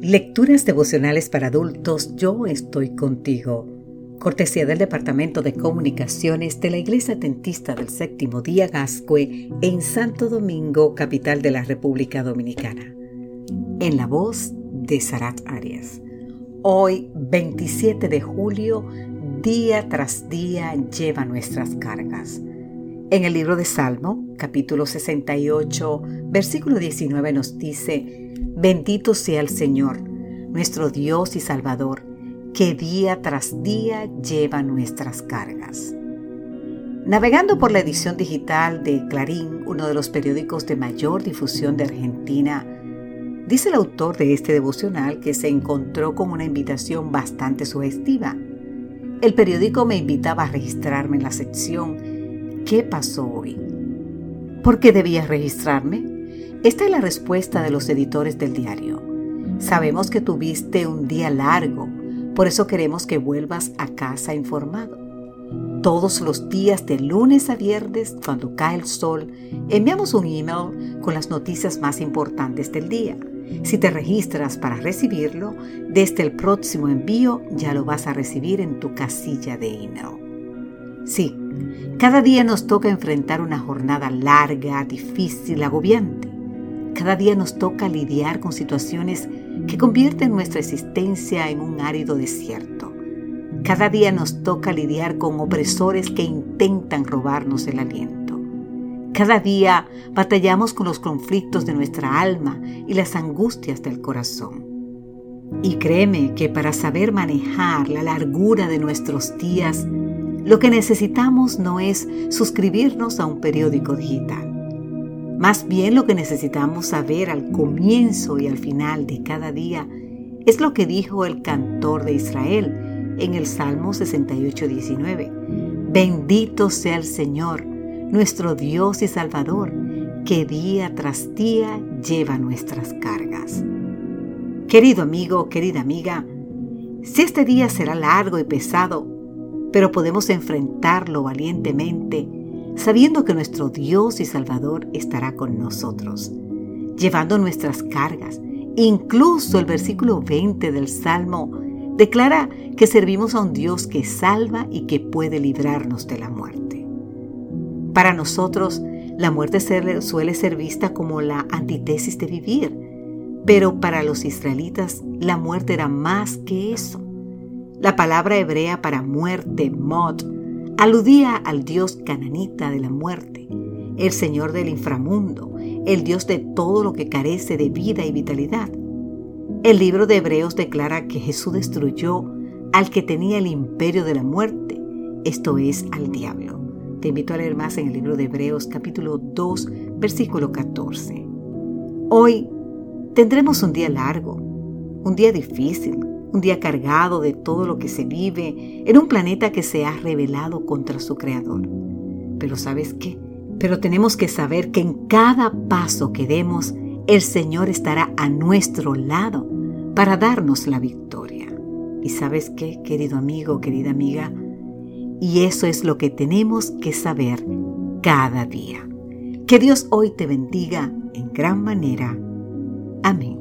Lecturas devocionales para adultos Yo estoy contigo. Cortesía del Departamento de Comunicaciones de la Iglesia Atentista del Séptimo Día Gascue en Santo Domingo, capital de la República Dominicana. En la voz de Sarat Arias. Hoy, 27 de julio, día tras día lleva nuestras cargas. En el libro de Salmo, capítulo 68, versículo 19 nos dice, Bendito sea el Señor, nuestro Dios y Salvador, que día tras día lleva nuestras cargas. Navegando por la edición digital de Clarín, uno de los periódicos de mayor difusión de Argentina, dice el autor de este devocional que se encontró con una invitación bastante sugestiva. El periódico me invitaba a registrarme en la sección ¿Qué pasó hoy? ¿Por qué debía registrarme? Esta es la respuesta de los editores del diario. Sabemos que tuviste un día largo, por eso queremos que vuelvas a casa informado. Todos los días de lunes a viernes, cuando cae el sol, enviamos un email con las noticias más importantes del día. Si te registras para recibirlo, desde el próximo envío ya lo vas a recibir en tu casilla de email. Sí, cada día nos toca enfrentar una jornada larga, difícil, agobiante. Cada día nos toca lidiar con situaciones que convierten nuestra existencia en un árido desierto. Cada día nos toca lidiar con opresores que intentan robarnos el aliento. Cada día batallamos con los conflictos de nuestra alma y las angustias del corazón. Y créeme que para saber manejar la largura de nuestros días, lo que necesitamos no es suscribirnos a un periódico digital más bien lo que necesitamos saber al comienzo y al final de cada día es lo que dijo el cantor de Israel en el Salmo 68, 19. Bendito sea el Señor, nuestro Dios y Salvador, que día tras día lleva nuestras cargas. Querido amigo, querida amiga, si este día será largo y pesado, pero podemos enfrentarlo valientemente, sabiendo que nuestro Dios y Salvador estará con nosotros, llevando nuestras cargas. Incluso el versículo 20 del Salmo declara que servimos a un Dios que salva y que puede librarnos de la muerte. Para nosotros, la muerte suele ser vista como la antítesis de vivir, pero para los israelitas la muerte era más que eso. La palabra hebrea para muerte, mot, aludía al dios cananita de la muerte, el señor del inframundo, el dios de todo lo que carece de vida y vitalidad. El libro de Hebreos declara que Jesús destruyó al que tenía el imperio de la muerte, esto es, al diablo. Te invito a leer más en el libro de Hebreos capítulo 2, versículo 14. Hoy tendremos un día largo, un día difícil, un día cargado de todo lo que se vive en un planeta que se ha rebelado contra su creador. Pero ¿sabes qué? Pero tenemos que saber que en cada paso que demos, el Señor estará a nuestro lado para darnos la victoria. ¿Y sabes qué, querido amigo, querida amiga? Y eso es lo que tenemos que saber cada día. Que Dios hoy te bendiga en gran manera. Amén.